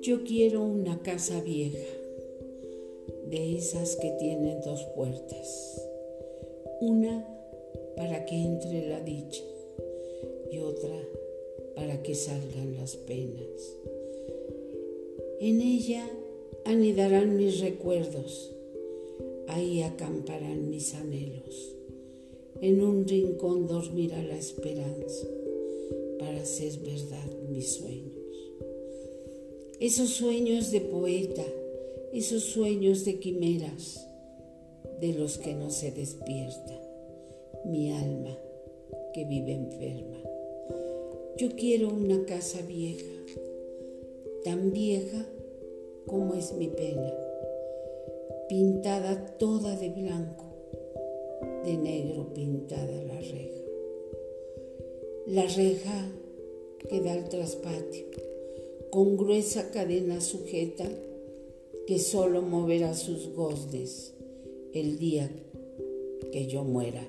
Yo quiero una casa vieja, de esas que tienen dos puertas. Una para que entre la dicha y otra para que salgan las penas. En ella anidarán mis recuerdos, ahí acamparán mis anhelos. En un rincón dormirá la esperanza para hacer verdad mis sueños esos sueños de poeta, esos sueños de quimeras de los que no se despierta mi alma que vive enferma. Yo quiero una casa vieja, tan vieja como es mi pena, pintada toda de blanco, de negro pintada la reja. La reja que da al traspatio con gruesa cadena sujeta que solo moverá sus goznes el día que yo muera.